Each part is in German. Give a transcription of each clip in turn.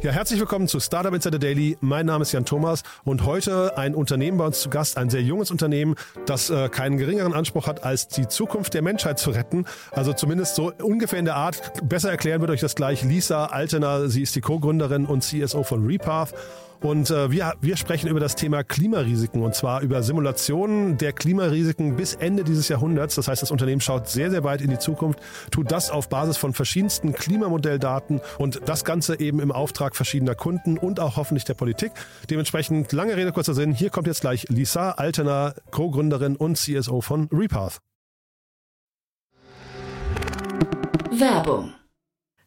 Ja, herzlich willkommen zu Startup Insider Daily. Mein Name ist Jan Thomas und heute ein Unternehmen bei uns zu Gast, ein sehr junges Unternehmen, das äh, keinen geringeren Anspruch hat, als die Zukunft der Menschheit zu retten. Also zumindest so ungefähr in der Art. Besser erklären wird euch das gleich Lisa Altener. Sie ist die Co-Gründerin und CSO von Repath. Und äh, wir, wir sprechen über das Thema Klimarisiken und zwar über Simulationen der Klimarisiken bis Ende dieses Jahrhunderts. Das heißt, das Unternehmen schaut sehr, sehr weit in die Zukunft, tut das auf Basis von verschiedensten Klimamodelldaten und das Ganze eben im Auftrag verschiedener Kunden und auch hoffentlich der Politik. Dementsprechend lange Rede, kurzer Sinn. Hier kommt jetzt gleich Lisa Altener, Co-Gründerin und CSO von Repath. Werbung.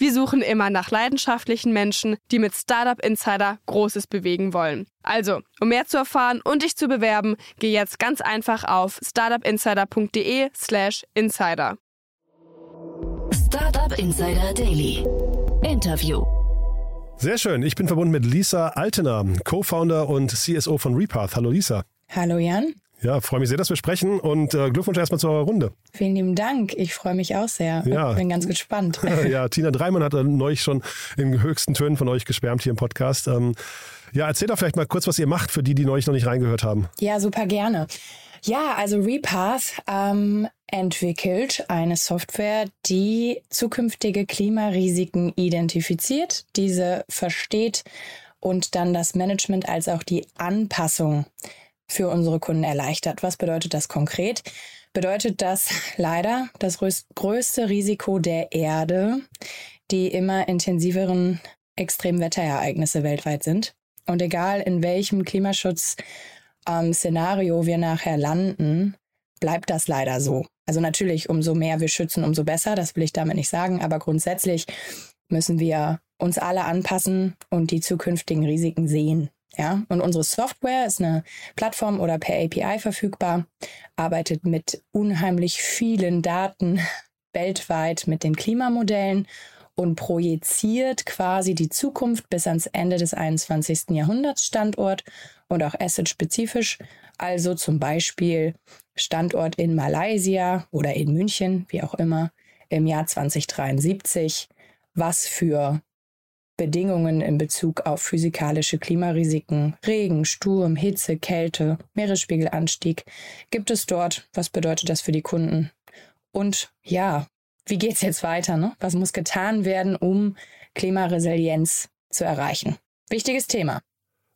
Wir suchen immer nach leidenschaftlichen Menschen, die mit Startup Insider Großes bewegen wollen. Also, um mehr zu erfahren und dich zu bewerben, geh jetzt ganz einfach auf startupinsider.de/slash insider. Startup Insider Daily. Interview. Sehr schön. Ich bin verbunden mit Lisa Altener, Co-Founder und CSO von Repath. Hallo Lisa. Hallo Jan. Ja, freue mich sehr, dass wir sprechen und äh, Glückwunsch erstmal zu eurer Runde. Vielen lieben Dank. Ich freue mich auch sehr. Ja. Ich bin ganz gespannt. ja, Tina Dreimann hat neulich schon in höchsten Tönen von euch geschwärmt hier im Podcast. Ähm, ja, erzähl doch vielleicht mal kurz, was ihr macht für die, die neulich noch nicht reingehört haben. Ja, super gerne. Ja, also Repath ähm, entwickelt eine Software, die zukünftige Klimarisiken identifiziert, diese versteht und dann das Management als auch die Anpassung für unsere Kunden erleichtert. Was bedeutet das konkret? Bedeutet das leider das größte Risiko der Erde, die immer intensiveren Extremwetterereignisse weltweit sind. Und egal in welchem Klimaschutz-Szenario ähm, wir nachher landen, bleibt das leider so. Also natürlich, umso mehr wir schützen, umso besser. Das will ich damit nicht sagen. Aber grundsätzlich müssen wir uns alle anpassen und die zukünftigen Risiken sehen. Ja, und unsere Software ist eine Plattform oder per API verfügbar, arbeitet mit unheimlich vielen Daten weltweit mit den Klimamodellen und projiziert quasi die Zukunft bis ans Ende des 21. Jahrhunderts Standort und auch asset-spezifisch. Also zum Beispiel Standort in Malaysia oder in München, wie auch immer, im Jahr 2073, was für Bedingungen in Bezug auf physikalische Klimarisiken, Regen, Sturm, Hitze, Kälte, Meeresspiegelanstieg gibt es dort? Was bedeutet das für die Kunden? Und ja, wie geht es jetzt weiter? Ne? Was muss getan werden, um Klimaresilienz zu erreichen? Wichtiges Thema.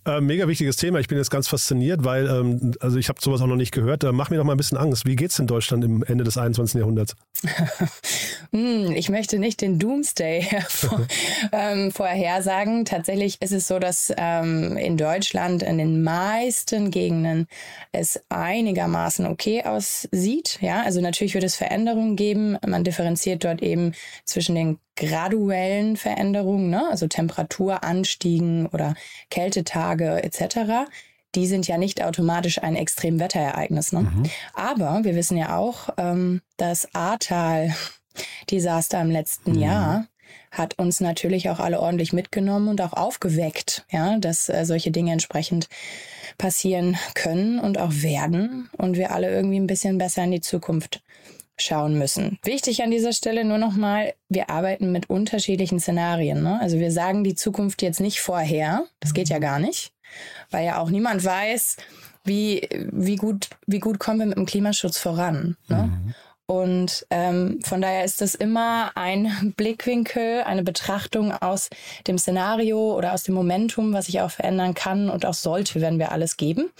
Äh, mega wichtiges Thema. Ich bin jetzt ganz fasziniert, weil, ähm, also ich habe sowas auch noch nicht gehört. Äh, mach mir doch mal ein bisschen Angst. Wie geht es in Deutschland im Ende des 21. Jahrhunderts? hm, ich möchte nicht den Doomsday ähm, vorhersagen. Tatsächlich ist es so, dass ähm, in Deutschland in den meisten Gegenden es einigermaßen okay aussieht. Ja, also natürlich wird es Veränderungen geben. Man differenziert dort eben zwischen den graduellen Veränderungen, ne? also Temperaturanstiegen oder Kältetage etc., die sind ja nicht automatisch ein Extremwetterereignis. Ne? Mhm. Aber wir wissen ja auch, ähm, das Ahrtal-Desaster im letzten mhm. Jahr hat uns natürlich auch alle ordentlich mitgenommen und auch aufgeweckt, ja, dass äh, solche Dinge entsprechend passieren können und auch werden und wir alle irgendwie ein bisschen besser in die Zukunft schauen müssen. Wichtig an dieser Stelle nur nochmal, wir arbeiten mit unterschiedlichen Szenarien. Ne? Also wir sagen die Zukunft jetzt nicht vorher, das geht ja gar nicht, weil ja auch niemand weiß, wie, wie, gut, wie gut kommen wir mit dem Klimaschutz voran. Ne? Mhm. Und ähm, von daher ist das immer ein Blickwinkel, eine Betrachtung aus dem Szenario oder aus dem Momentum, was sich auch verändern kann und auch sollte, wenn wir alles geben.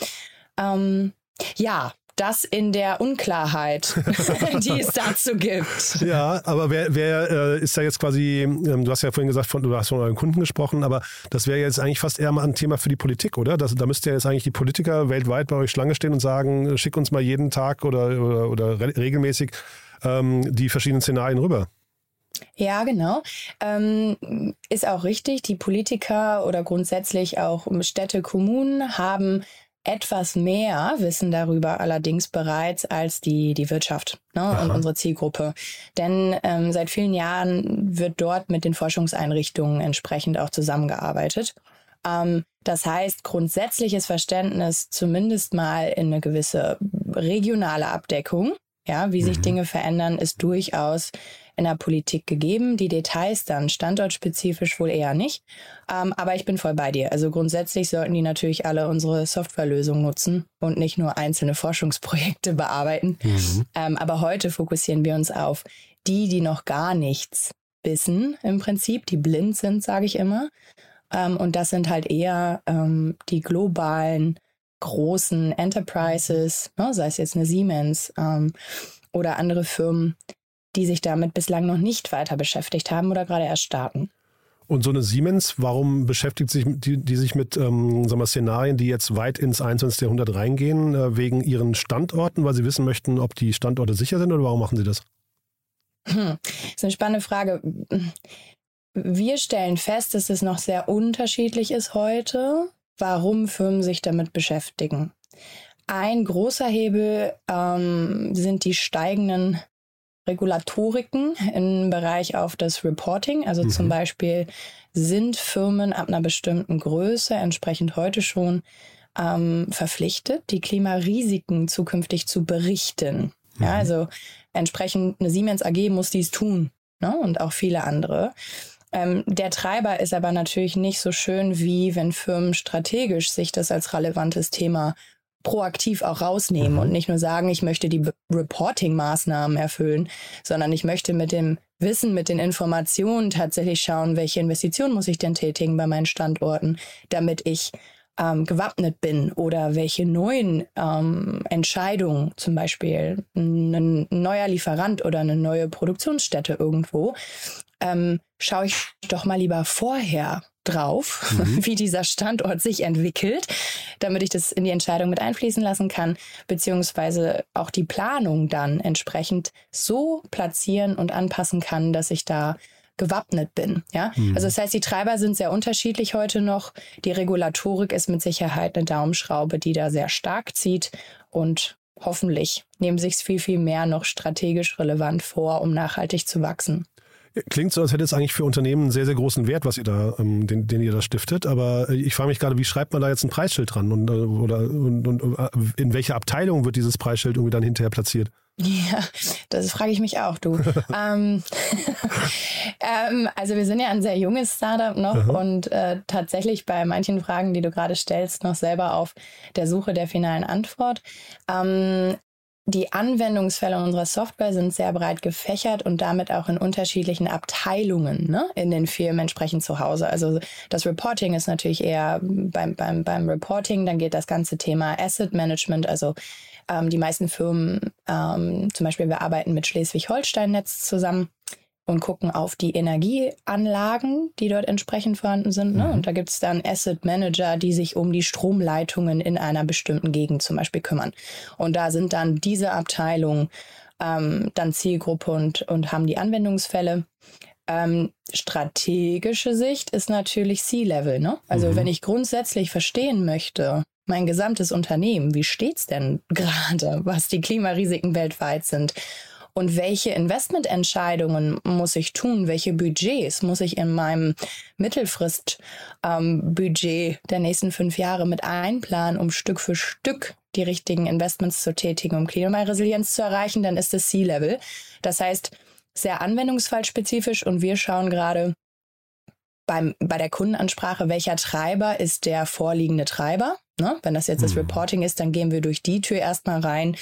Ähm, ja, das in der Unklarheit, die es dazu gibt. Ja, aber wer, wer äh, ist da jetzt quasi, ähm, du hast ja vorhin gesagt, von, du hast von euren Kunden gesprochen, aber das wäre jetzt eigentlich fast eher mal ein Thema für die Politik, oder? Das, da müsste ja jetzt eigentlich die Politiker weltweit bei euch Schlange stehen und sagen, schick uns mal jeden Tag oder, oder, oder re regelmäßig ähm, die verschiedenen Szenarien rüber. Ja, genau. Ähm, ist auch richtig. Die Politiker oder grundsätzlich auch Städte, Kommunen haben etwas mehr Wissen darüber allerdings bereits als die, die Wirtschaft ne, und unsere Zielgruppe. Denn ähm, seit vielen Jahren wird dort mit den Forschungseinrichtungen entsprechend auch zusammengearbeitet. Ähm, das heißt, grundsätzliches Verständnis zumindest mal in eine gewisse regionale Abdeckung, ja, wie sich mhm. Dinge verändern, ist durchaus in der Politik gegeben. Die Details dann standortspezifisch wohl eher nicht. Ähm, aber ich bin voll bei dir. Also grundsätzlich sollten die natürlich alle unsere Softwarelösung nutzen und nicht nur einzelne Forschungsprojekte bearbeiten. Mhm. Ähm, aber heute fokussieren wir uns auf die, die noch gar nichts wissen im Prinzip, die blind sind, sage ich immer. Ähm, und das sind halt eher ähm, die globalen großen Enterprises, ne, sei es jetzt eine Siemens ähm, oder andere Firmen, die sich damit bislang noch nicht weiter beschäftigt haben oder gerade erst starten. Und so eine Siemens, warum beschäftigt sich die, die sich mit ähm, sagen wir, Szenarien, die jetzt weit ins 21. Jahrhundert reingehen, äh, wegen ihren Standorten, weil sie wissen möchten, ob die Standorte sicher sind oder warum machen sie das? Hm. Das ist eine spannende Frage. Wir stellen fest, dass es noch sehr unterschiedlich ist heute, warum Firmen sich damit beschäftigen. Ein großer Hebel ähm, sind die steigenden Regulatoriken im Bereich auf das Reporting. Also mhm. zum Beispiel sind Firmen ab einer bestimmten Größe entsprechend heute schon ähm, verpflichtet, die Klimarisiken zukünftig zu berichten. Mhm. Ja, also entsprechend eine Siemens AG muss dies tun ne? und auch viele andere. Ähm, der Treiber ist aber natürlich nicht so schön, wie wenn Firmen strategisch sich das als relevantes Thema proaktiv auch rausnehmen mhm. und nicht nur sagen, ich möchte die Reporting-Maßnahmen erfüllen, sondern ich möchte mit dem Wissen, mit den Informationen tatsächlich schauen, welche Investitionen muss ich denn tätigen bei meinen Standorten, damit ich ähm, gewappnet bin oder welche neuen ähm, Entscheidungen, zum Beispiel ein neuer Lieferant oder eine neue Produktionsstätte irgendwo, ähm, schaue ich doch mal lieber vorher drauf, mhm. wie dieser Standort sich entwickelt, damit ich das in die Entscheidung mit einfließen lassen kann, beziehungsweise auch die Planung dann entsprechend so platzieren und anpassen kann, dass ich da gewappnet bin. Ja, mhm. also das heißt, die Treiber sind sehr unterschiedlich heute noch. Die Regulatorik ist mit Sicherheit eine Daumenschraube, die da sehr stark zieht und hoffentlich nehmen sich es viel, viel mehr noch strategisch relevant vor, um nachhaltig zu wachsen. Klingt so, als hätte es eigentlich für Unternehmen einen sehr, sehr großen Wert, was ihr da, ähm, den, den ihr da stiftet. Aber äh, ich frage mich gerade, wie schreibt man da jetzt ein Preisschild dran? Und, äh, oder und, und, äh, in welcher Abteilung wird dieses Preisschild irgendwie dann hinterher platziert? Ja, das frage ich mich auch, du. ähm, ähm, also wir sind ja ein sehr junges Startup noch Aha. und äh, tatsächlich bei manchen Fragen, die du gerade stellst, noch selber auf der Suche der finalen Antwort. Ähm, die Anwendungsfälle unserer Software sind sehr breit gefächert und damit auch in unterschiedlichen Abteilungen ne, in den Firmen entsprechend zu Hause. Also das Reporting ist natürlich eher beim, beim, beim Reporting, dann geht das ganze Thema Asset Management, also ähm, die meisten Firmen, ähm, zum Beispiel wir arbeiten mit Schleswig-Holstein-Netz zusammen und gucken auf die Energieanlagen, die dort entsprechend vorhanden sind. Ne? Mhm. Und da gibt es dann Asset Manager, die sich um die Stromleitungen in einer bestimmten Gegend zum Beispiel kümmern. Und da sind dann diese Abteilungen ähm, dann Zielgruppe und, und haben die Anwendungsfälle. Ähm, strategische Sicht ist natürlich C-Level. Ne? Also mhm. wenn ich grundsätzlich verstehen möchte, mein gesamtes Unternehmen, wie steht's denn gerade, was die Klimarisiken weltweit sind? Und welche Investmententscheidungen muss ich tun, welche Budgets muss ich in meinem Mittelfristbudget ähm, der nächsten fünf Jahre mit einplanen, um Stück für Stück die richtigen Investments zu tätigen, um Klimaresilienz zu erreichen, dann ist es C-Level. Das heißt, sehr anwendungsfallspezifisch und wir schauen gerade beim, bei der Kundenansprache, welcher Treiber ist der vorliegende Treiber. Ne? Wenn das jetzt das mhm. Reporting ist, dann gehen wir durch die Tür erstmal rein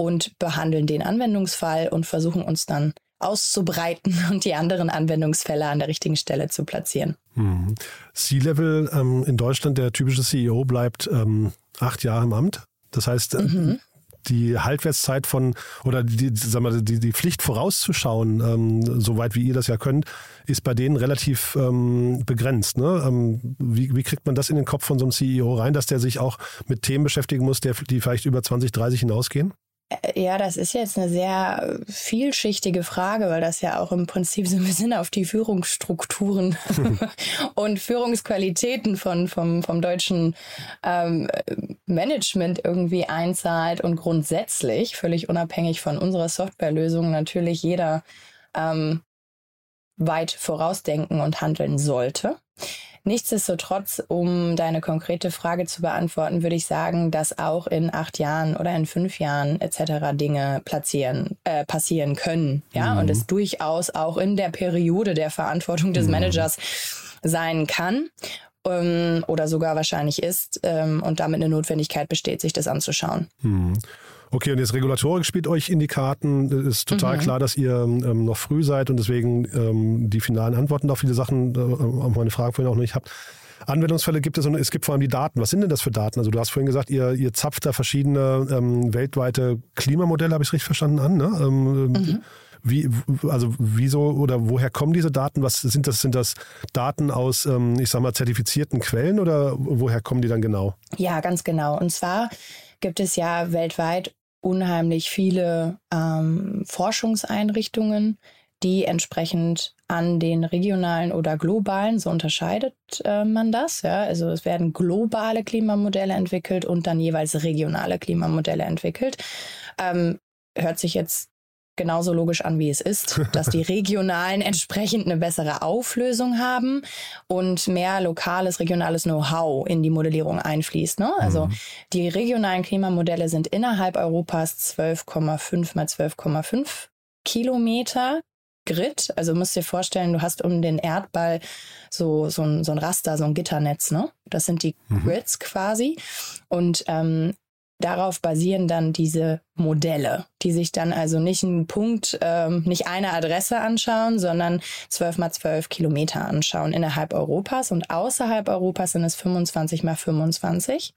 und behandeln den Anwendungsfall und versuchen uns dann auszubreiten und die anderen Anwendungsfälle an der richtigen Stelle zu platzieren. Mhm. C-Level ähm, in Deutschland, der typische CEO bleibt ähm, acht Jahre im Amt. Das heißt, äh, mhm. die Halbwertszeit von oder die, sag mal, die, die Pflicht vorauszuschauen, ähm, soweit wie ihr das ja könnt, ist bei denen relativ ähm, begrenzt. Ne? Ähm, wie, wie kriegt man das in den Kopf von so einem CEO rein, dass der sich auch mit Themen beschäftigen muss, der, die vielleicht über 20, 30 hinausgehen? Äh, ja, das ist jetzt eine sehr vielschichtige Frage, weil das ja auch im Prinzip so ein bisschen auf die Führungsstrukturen und Führungsqualitäten von, vom, vom deutschen ähm, Management irgendwie einzahlt und grundsätzlich, völlig unabhängig von unserer Softwarelösung, natürlich jeder ähm, weit vorausdenken und handeln sollte. Nichtsdestotrotz, um deine konkrete Frage zu beantworten, würde ich sagen, dass auch in acht Jahren oder in fünf Jahren etc. Dinge platzieren, äh, passieren können. Ja, mhm. und es durchaus auch in der Periode der Verantwortung des mhm. Managers sein kann ähm, oder sogar wahrscheinlich ist ähm, und damit eine Notwendigkeit besteht, sich das anzuschauen. Mhm. Okay, und jetzt Regulatorik spielt euch in die Karten. Ist total mhm. klar, dass ihr ähm, noch früh seid und deswegen ähm, die finalen Antworten auf viele Sachen, äh, auf meine Frage vorhin auch noch nicht habt. Anwendungsfälle gibt es und es gibt vor allem die Daten. Was sind denn das für Daten? Also du hast vorhin gesagt, ihr, ihr zapft da verschiedene ähm, weltweite Klimamodelle, habe ich es richtig verstanden, an. Ne? Ähm, mhm. Wie, also wieso oder woher kommen diese Daten? Was sind das? Sind das Daten aus, ähm, ich sag mal, zertifizierten Quellen oder woher kommen die dann genau? Ja, ganz genau. Und zwar gibt es ja weltweit unheimlich viele ähm, Forschungseinrichtungen, die entsprechend an den regionalen oder globalen, so unterscheidet äh, man das. Ja? Also es werden globale Klimamodelle entwickelt und dann jeweils regionale Klimamodelle entwickelt. Ähm, hört sich jetzt genauso logisch an, wie es ist, dass die regionalen entsprechend eine bessere Auflösung haben und mehr lokales, regionales Know-how in die Modellierung einfließt. Ne? Also mhm. die regionalen Klimamodelle sind innerhalb Europas 12,5 mal 12,5 Kilometer Grid. Also musst dir vorstellen, du hast um den Erdball so, so, ein, so ein Raster, so ein Gitternetz. Ne? Das sind die mhm. Grids quasi. Und ähm, darauf basieren dann diese Modelle, die sich dann also nicht einen Punkt, ähm, nicht eine Adresse anschauen, sondern 12 mal 12 Kilometer anschauen innerhalb Europas und außerhalb Europas sind es 25 mal 25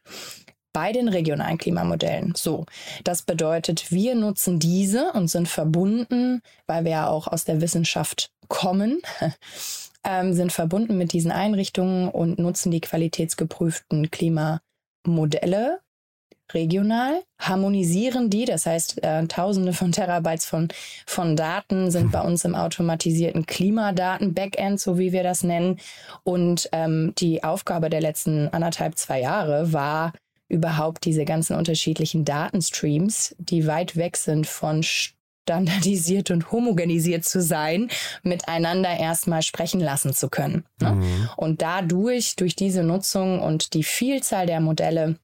bei den regionalen Klimamodellen. So, das bedeutet, wir nutzen diese und sind verbunden, weil wir ja auch aus der Wissenschaft kommen, ähm, sind verbunden mit diesen Einrichtungen und nutzen die qualitätsgeprüften Klimamodelle regional, harmonisieren die, das heißt äh, Tausende von Terabytes von, von Daten sind bei uns im automatisierten Klimadaten-Backend, so wie wir das nennen. Und ähm, die Aufgabe der letzten anderthalb, zwei Jahre war, überhaupt diese ganzen unterschiedlichen Datenstreams, die weit weg sind von standardisiert und homogenisiert zu sein, miteinander erstmal sprechen lassen zu können. Ne? Mhm. Und dadurch, durch diese Nutzung und die Vielzahl der Modelle,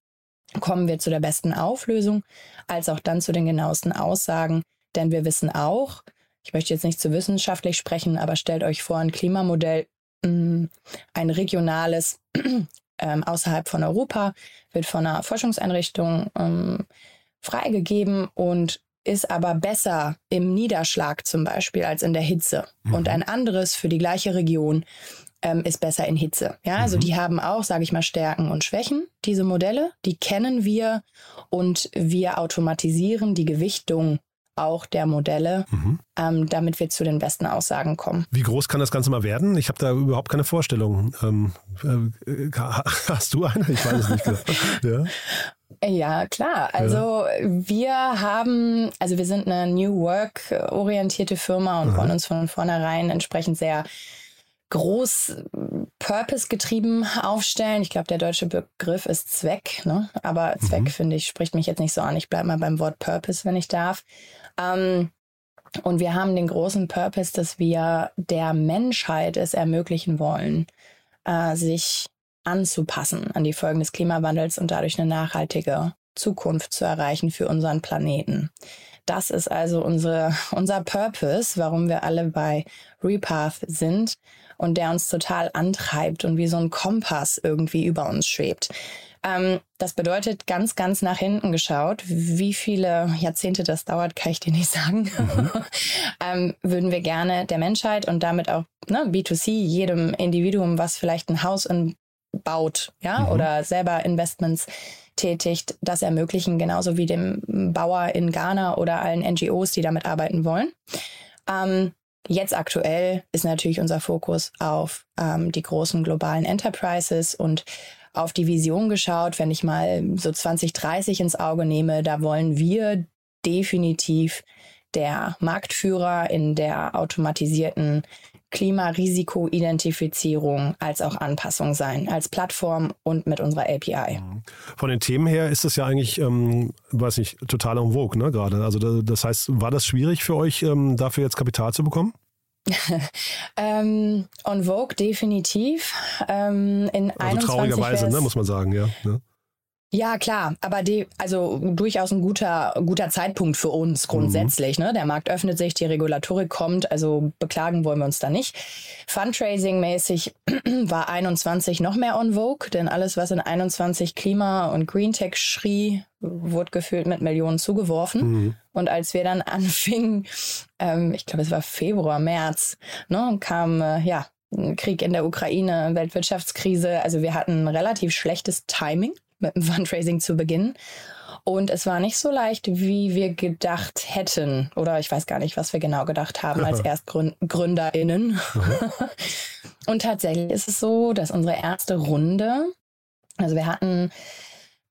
kommen wir zu der besten Auflösung, als auch dann zu den genauesten Aussagen. Denn wir wissen auch, ich möchte jetzt nicht zu wissenschaftlich sprechen, aber stellt euch vor, ein Klimamodell, mm, ein regionales ähm, außerhalb von Europa, wird von einer Forschungseinrichtung ähm, freigegeben und ist aber besser im Niederschlag zum Beispiel als in der Hitze. Mhm. Und ein anderes für die gleiche Region ähm, ist besser in Hitze. Ja, also mhm. die haben auch, sage ich mal, Stärken und Schwächen, diese Modelle. Die kennen wir und wir automatisieren die Gewichtung auch der Modelle, mhm. ähm, damit wir zu den besten Aussagen kommen. Wie groß kann das Ganze mal werden? Ich habe da überhaupt keine Vorstellung. Ähm, äh, hast du eine? Ich weiß es nicht. ja. Ja, klar. Also ja. wir haben, also wir sind eine New Work orientierte Firma und Aha. wollen uns von vornherein entsprechend sehr groß Purpose-getrieben aufstellen. Ich glaube, der deutsche Begriff ist Zweck, ne? aber Zweck, mhm. finde ich, spricht mich jetzt nicht so an. Ich bleibe mal beim Wort Purpose, wenn ich darf. Ähm, und wir haben den großen Purpose, dass wir der Menschheit es ermöglichen wollen, äh, sich anzupassen an die Folgen des Klimawandels und dadurch eine nachhaltige Zukunft zu erreichen für unseren Planeten. Das ist also unsere, unser Purpose, warum wir alle bei Repath sind und der uns total antreibt und wie so ein Kompass irgendwie über uns schwebt. Ähm, das bedeutet ganz, ganz nach hinten geschaut, wie viele Jahrzehnte das dauert, kann ich dir nicht sagen. Mhm. ähm, würden wir gerne der Menschheit und damit auch ne, B2C, jedem Individuum, was vielleicht ein Haus in baut, ja, mhm. oder selber Investments tätigt, das ermöglichen, genauso wie dem Bauer in Ghana oder allen NGOs, die damit arbeiten wollen. Ähm, jetzt aktuell ist natürlich unser Fokus auf ähm, die großen globalen Enterprises und auf die Vision geschaut. Wenn ich mal so 2030 ins Auge nehme, da wollen wir definitiv der Marktführer in der automatisierten Klimarisikoidentifizierung als auch Anpassung sein, als Plattform und mit unserer API. Von den Themen her ist das ja eigentlich, ähm, weiß nicht, total en vogue, ne, gerade. Also das heißt, war das schwierig für euch, ähm, dafür jetzt Kapital zu bekommen? ähm, on Vogue definitiv. Ähm, in also traurigerweise, ne, muss man sagen, ja. Ne? Ja, klar, aber die, also durchaus ein guter, guter Zeitpunkt für uns grundsätzlich. Mhm. Ne? Der Markt öffnet sich, die Regulatorik kommt, also beklagen wollen wir uns da nicht. Fundraising-mäßig war 21 noch mehr on vogue, denn alles, was in 21 Klima und Green Tech schrie, wurde gefühlt mit Millionen zugeworfen. Mhm. Und als wir dann anfingen, ähm, ich glaube, es war Februar, März, ne, kam äh, ja Krieg in der Ukraine, Weltwirtschaftskrise. Also wir hatten relativ schlechtes Timing mit dem Fundraising zu beginnen. Und es war nicht so leicht, wie wir gedacht hätten. Oder ich weiß gar nicht, was wir genau gedacht haben als ErstgründerInnen. Mhm. Und tatsächlich ist es so, dass unsere erste Runde, also wir hatten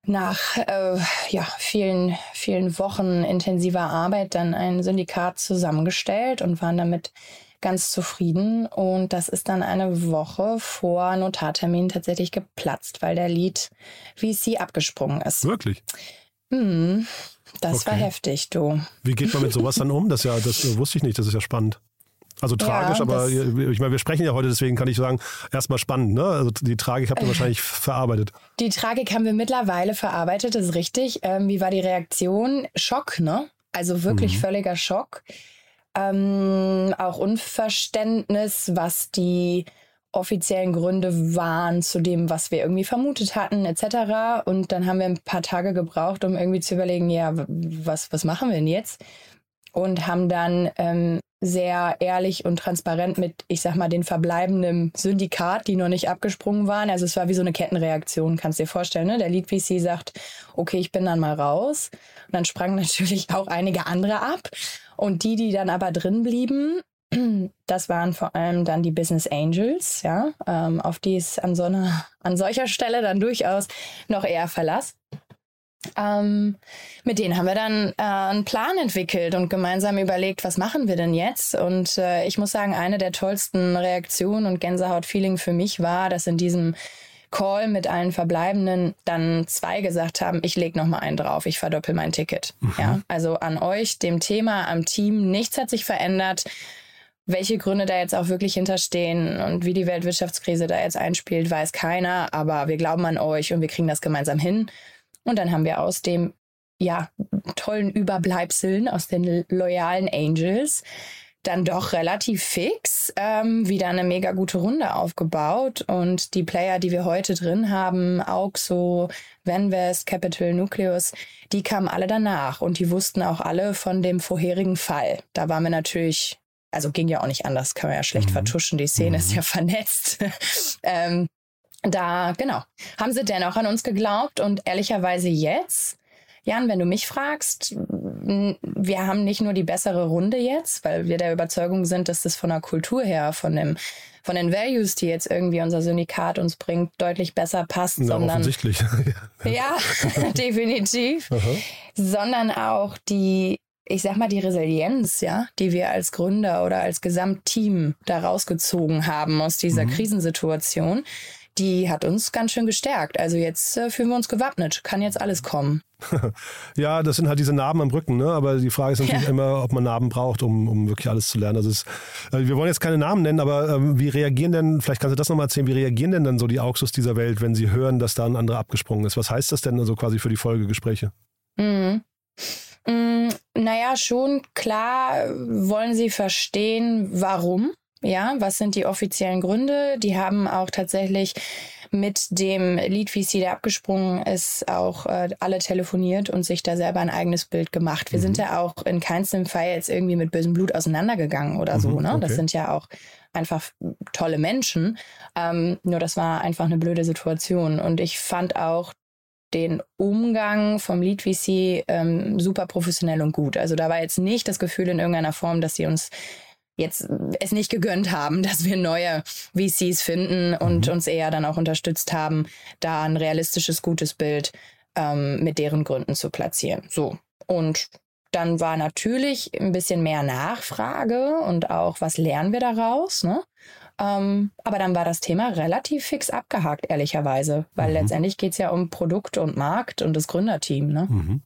nach äh, ja, vielen, vielen Wochen intensiver Arbeit dann ein Syndikat zusammengestellt und waren damit ganz zufrieden. Und das ist dann eine Woche vor Notartermin tatsächlich geplatzt, weil der Lied VC abgesprungen ist. Wirklich? Hm, das okay. war heftig, du. Wie geht man mit sowas dann um? Das ja, das wusste ich nicht, das ist ja spannend. Also tragisch, ja, aber ich meine, wir sprechen ja heute, deswegen kann ich sagen, erstmal spannend, ne? Also die Tragik habt ihr wahrscheinlich verarbeitet. Die Tragik haben wir mittlerweile verarbeitet, das ist richtig. Ähm, wie war die Reaktion? Schock, ne? Also wirklich mhm. völliger Schock ähm, auch Unverständnis, was die offiziellen Gründe waren zu dem, was wir irgendwie vermutet hatten, etc. Und dann haben wir ein paar Tage gebraucht, um irgendwie zu überlegen, ja, was, was machen wir denn jetzt? Und haben dann ähm, sehr ehrlich und transparent mit, ich sag mal, den verbleibenden Syndikat, die noch nicht abgesprungen waren. Also es war wie so eine Kettenreaktion, kannst du dir vorstellen. Ne? Der Lead VC sagt, okay, ich bin dann mal raus. Und dann sprangen natürlich auch einige andere ab. Und die, die dann aber drin blieben, das waren vor allem dann die Business Angels, ja, ähm, auf die es an so einer, an solcher Stelle dann durchaus noch eher Verlass. Ähm, mit denen haben wir dann äh, einen Plan entwickelt und gemeinsam überlegt, was machen wir denn jetzt? Und äh, ich muss sagen, eine der tollsten Reaktionen und Gänsehaut-Feeling für mich war, dass in diesem Call mit allen Verbleibenden dann zwei gesagt haben, ich lege noch mal einen drauf, ich verdoppel mein Ticket. Mhm. Ja, also an euch, dem Thema, am Team, nichts hat sich verändert. Welche Gründe da jetzt auch wirklich hinterstehen und wie die Weltwirtschaftskrise da jetzt einspielt, weiß keiner. Aber wir glauben an euch und wir kriegen das gemeinsam hin. Und dann haben wir aus dem ja tollen Überbleibseln aus den loyalen Angels dann doch relativ fix ähm, wieder eine mega gute Runde aufgebaut. Und die Player, die wir heute drin haben, Auxo, Vanvest, Capital Nucleus, die kamen alle danach und die wussten auch alle von dem vorherigen Fall. Da waren wir natürlich, also ging ja auch nicht anders, kann man ja schlecht mhm. vertuschen, die Szene mhm. ist ja vernetzt. ähm, da, genau, haben sie dennoch an uns geglaubt und ehrlicherweise jetzt Jan, wenn du mich fragst, wir haben nicht nur die bessere Runde jetzt, weil wir der Überzeugung sind, dass das von der Kultur her, von dem von den Values, die jetzt irgendwie unser Syndikat uns bringt, deutlich besser passt, ja, sondern offensichtlich. ja, definitiv, Aha. sondern auch die ich sag mal, die Resilienz, ja, die wir als Gründer oder als Gesamtteam da rausgezogen haben aus dieser mhm. Krisensituation, die hat uns ganz schön gestärkt. Also jetzt äh, fühlen wir uns gewappnet, kann jetzt alles kommen. ja, das sind halt diese Narben am Rücken, ne? aber die Frage ist natürlich ja. immer, ob man Narben braucht, um, um wirklich alles zu lernen. Also es, äh, wir wollen jetzt keine Namen nennen, aber ähm, wie reagieren denn, vielleicht kannst du das nochmal erzählen, wie reagieren denn dann so die Auxus dieser Welt, wenn sie hören, dass da ein anderer abgesprungen ist? Was heißt das denn also quasi für die Folgegespräche? Mhm. Mm, naja, schon klar wollen sie verstehen, warum. Ja, was sind die offiziellen Gründe? Die haben auch tatsächlich mit dem Lead VC, der abgesprungen ist, auch äh, alle telefoniert und sich da selber ein eigenes Bild gemacht. Wir mhm. sind ja auch in keinem Fall jetzt irgendwie mit bösem Blut auseinandergegangen oder so. Mhm, ne? Okay. Das sind ja auch einfach tolle Menschen. Ähm, nur das war einfach eine blöde Situation. Und ich fand auch den Umgang vom Lead VC ähm, super professionell und gut. Also da war jetzt nicht das Gefühl in irgendeiner Form, dass sie uns jetzt es nicht gegönnt haben, dass wir neue VCs finden und mhm. uns eher dann auch unterstützt haben, da ein realistisches, gutes Bild ähm, mit deren Gründen zu platzieren. So. Und dann war natürlich ein bisschen mehr Nachfrage und auch, was lernen wir daraus? Ne? Ähm, aber dann war das Thema relativ fix abgehakt, ehrlicherweise, weil mhm. letztendlich geht es ja um Produkt und Markt und das Gründerteam. Ne? Mhm.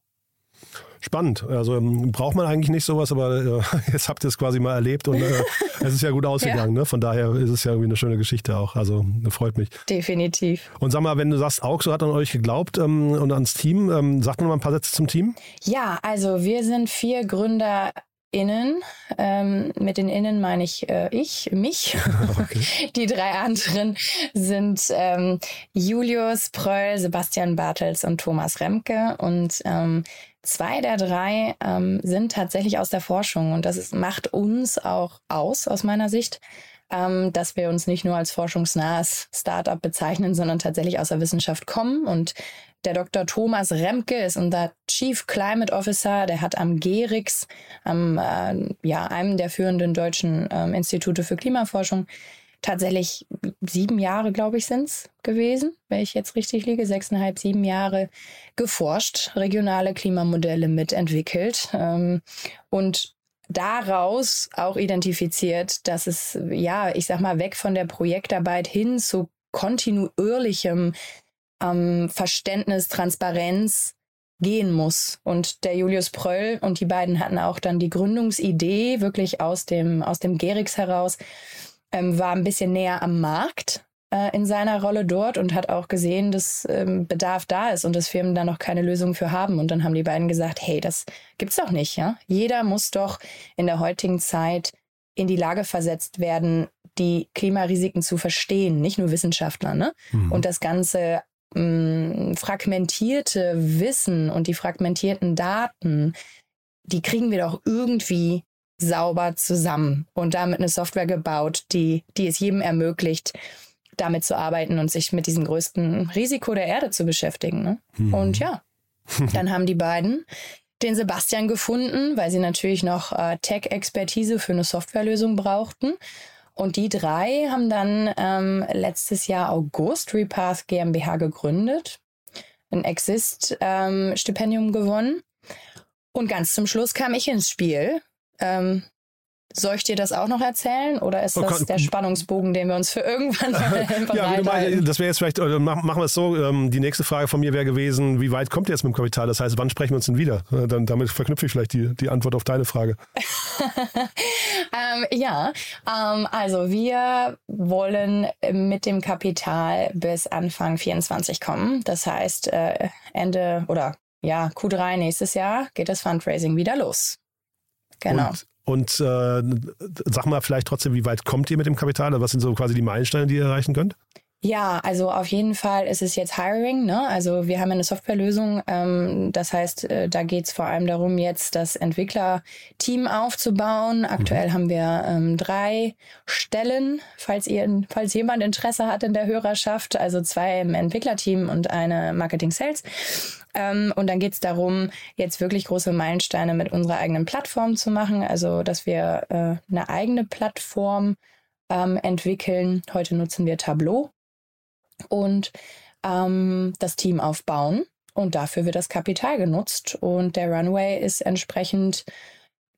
Spannend. Also ähm, braucht man eigentlich nicht sowas, aber äh, jetzt habt ihr es quasi mal erlebt und äh, es ist ja gut ausgegangen. ja. Ne? Von daher ist es ja irgendwie eine schöne Geschichte auch. Also freut mich. Definitiv. Und sag mal, wenn du sagst, Auxo hat an euch geglaubt ähm, und ans Team, ähm, sag noch mal ein paar Sätze zum Team. Ja, also wir sind vier Gründer Innen. Ähm, mit den Innen meine ich äh, ich, mich. Okay. Die drei anderen sind ähm, Julius Pröll, Sebastian Bartels und Thomas Remke. Und ähm, zwei der drei ähm, sind tatsächlich aus der Forschung. Und das ist, macht uns auch aus, aus meiner Sicht, ähm, dass wir uns nicht nur als forschungsnahes Startup bezeichnen, sondern tatsächlich aus der Wissenschaft kommen und der Dr. Thomas Remke ist unser Chief Climate Officer. Der hat am GERIX, am, äh, ja, einem der führenden deutschen ähm, Institute für Klimaforschung, tatsächlich sieben Jahre, glaube ich, sind's gewesen, wenn ich jetzt richtig liege, sechseinhalb, sieben Jahre geforscht, regionale Klimamodelle mitentwickelt ähm, und daraus auch identifiziert, dass es, ja, ich sag mal, weg von der Projektarbeit hin zu kontinuierlichem ähm, Verständnis, Transparenz gehen muss. Und der Julius Pröll und die beiden hatten auch dann die Gründungsidee wirklich aus dem, aus dem Gerix heraus, ähm, war ein bisschen näher am Markt äh, in seiner Rolle dort und hat auch gesehen, dass ähm, Bedarf da ist und dass Firmen da noch keine Lösung für haben. Und dann haben die beiden gesagt, hey, das gibt's doch nicht, ja. Jeder muss doch in der heutigen Zeit in die Lage versetzt werden, die Klimarisiken zu verstehen, nicht nur Wissenschaftler, ne? Mhm. Und das Ganze mh, fragmentierte Wissen und die fragmentierten Daten, die kriegen wir doch irgendwie sauber zusammen und damit eine Software gebaut, die, die es jedem ermöglicht, damit zu arbeiten und sich mit diesem größten Risiko der Erde zu beschäftigen. Ne? Mhm. Und ja, dann haben die beiden den Sebastian gefunden, weil sie natürlich noch äh, Tech-Expertise für eine Softwarelösung brauchten. Und die drei haben dann ähm, letztes Jahr August Repath GmbH gegründet, ein Exist-Stipendium ähm, gewonnen. Und ganz zum Schluss kam ich ins Spiel. Ähm, soll ich dir das auch noch erzählen oder ist das der Spannungsbogen, den wir uns für irgendwann Ja, meinst, das wäre jetzt vielleicht, machen wir es so, ähm, die nächste Frage von mir wäre gewesen, wie weit kommt ihr jetzt mit dem Kapital? Das heißt, wann sprechen wir uns denn wieder? Äh, dann, damit verknüpfe ich vielleicht die, die Antwort auf deine Frage. ähm, ja, ähm, also wir wollen mit dem Kapital bis Anfang 24 kommen. Das heißt, äh, Ende oder ja, Q3 nächstes Jahr geht das Fundraising wieder los. Genau. Und und äh, sag mal vielleicht trotzdem, wie weit kommt ihr mit dem Kapital? Was sind so quasi die Meilensteine, die ihr erreichen könnt? Ja, also auf jeden Fall ist es jetzt Hiring. Ne? Also wir haben eine Softwarelösung. Ähm, das heißt, äh, da geht es vor allem darum, jetzt das Entwicklerteam aufzubauen. Aktuell mhm. haben wir ähm, drei Stellen, falls, ihr, falls jemand Interesse hat in der Hörerschaft. Also zwei im Entwicklerteam und eine Marketing-Sales. Ähm, und dann geht es darum, jetzt wirklich große Meilensteine mit unserer eigenen Plattform zu machen. Also, dass wir äh, eine eigene Plattform ähm, entwickeln. Heute nutzen wir Tableau und ähm, das Team aufbauen. Und dafür wird das Kapital genutzt. Und der Runway ist entsprechend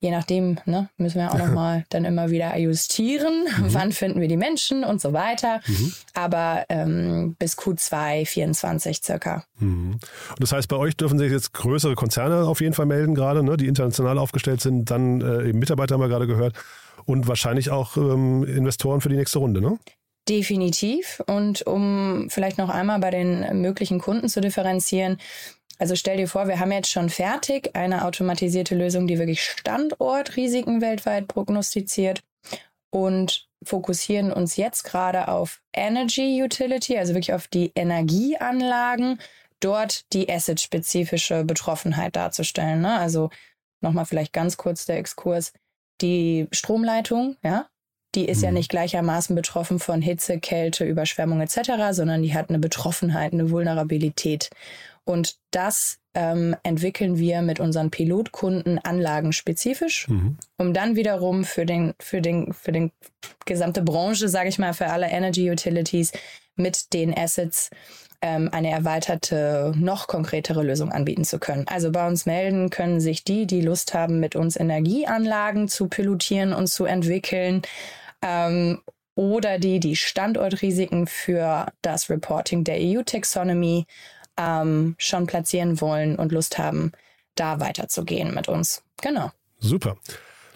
je nachdem, ne, müssen wir auch nochmal dann immer wieder justieren. Mhm. Wann finden wir die Menschen und so weiter. Mhm. Aber ähm, bis Q2 24 circa. Mhm. Und das heißt, bei euch dürfen sich jetzt größere Konzerne auf jeden Fall melden, gerade, ne, die international aufgestellt sind. Dann äh, eben Mitarbeiter haben wir gerade gehört. Und wahrscheinlich auch ähm, Investoren für die nächste Runde, ne? Definitiv. Und um vielleicht noch einmal bei den möglichen Kunden zu differenzieren, also stell dir vor, wir haben jetzt schon fertig eine automatisierte Lösung, die wirklich Standortrisiken weltweit prognostiziert. und fokussieren uns jetzt gerade auf Energy Utility, also wirklich auf die Energieanlagen, dort die asset-spezifische Betroffenheit darzustellen. Ne? Also nochmal vielleicht ganz kurz der Exkurs. Die Stromleitung, ja, die ist mhm. ja nicht gleichermaßen betroffen von Hitze, Kälte, Überschwemmung etc., sondern die hat eine Betroffenheit, eine Vulnerabilität. Und das ähm, entwickeln wir mit unseren Pilotkunden anlagenspezifisch, mhm. um dann wiederum für den, für den, für den gesamte Branche, sage ich mal, für alle Energy Utilities mit den Assets ähm, eine erweiterte, noch konkretere Lösung anbieten zu können. Also bei uns melden können sich die, die Lust haben, mit uns Energieanlagen zu pilotieren und zu entwickeln. Ähm, oder die, die Standortrisiken für das Reporting der EU-Taxonomy ähm, schon platzieren wollen und Lust haben, da weiterzugehen mit uns. Genau. Super.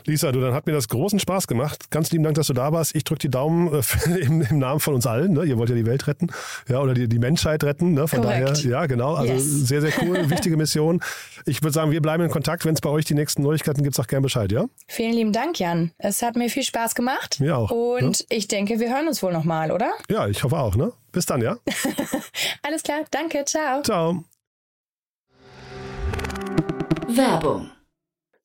Lisa, du, dann hat mir das großen Spaß gemacht. Ganz lieben Dank, dass du da warst. Ich drücke die Daumen äh, im, im, Namen von uns allen. Ne? Ihr wollt ja die Welt retten, ja, oder die, die Menschheit retten. Ne? Von Correct. daher, ja, genau. Also yes. sehr, sehr cool, wichtige Mission. Ich würde sagen, wir bleiben in Kontakt. Wenn es bei euch die nächsten Neuigkeiten gibt, sag gerne Bescheid, ja? Vielen lieben Dank, Jan. Es hat mir viel Spaß gemacht. Mir auch. Und ja? ich denke, wir hören uns wohl nochmal, oder? Ja, ich hoffe auch. Ne? Bis dann, ja? Alles klar. Danke. Ciao. Ciao. Werbung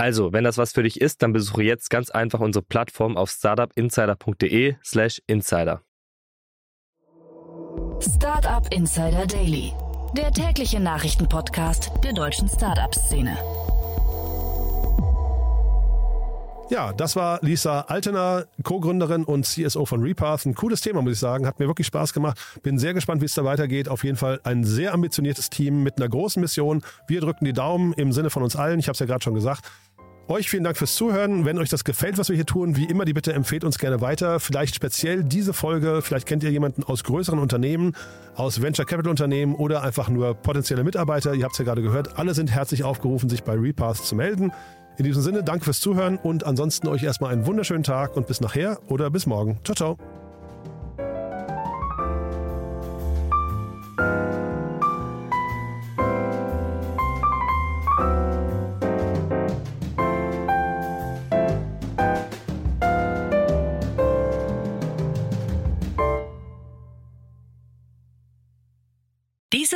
Also, wenn das was für dich ist, dann besuche jetzt ganz einfach unsere Plattform auf startupinsider.de/slash insider. Startup Insider Daily, der tägliche Nachrichtenpodcast der deutschen Startup-Szene. Ja, das war Lisa Altener, Co-Gründerin und CSO von Repath. Ein cooles Thema, muss ich sagen. Hat mir wirklich Spaß gemacht. Bin sehr gespannt, wie es da weitergeht. Auf jeden Fall ein sehr ambitioniertes Team mit einer großen Mission. Wir drücken die Daumen im Sinne von uns allen. Ich habe es ja gerade schon gesagt. Euch vielen Dank fürs Zuhören. Wenn euch das gefällt, was wir hier tun, wie immer die Bitte empfehlt uns gerne weiter. Vielleicht speziell diese Folge. Vielleicht kennt ihr jemanden aus größeren Unternehmen, aus Venture Capital Unternehmen oder einfach nur potenzielle Mitarbeiter. Ihr habt es ja gerade gehört. Alle sind herzlich aufgerufen, sich bei Repath zu melden. In diesem Sinne, danke fürs Zuhören und ansonsten euch erstmal einen wunderschönen Tag und bis nachher oder bis morgen. Ciao, ciao.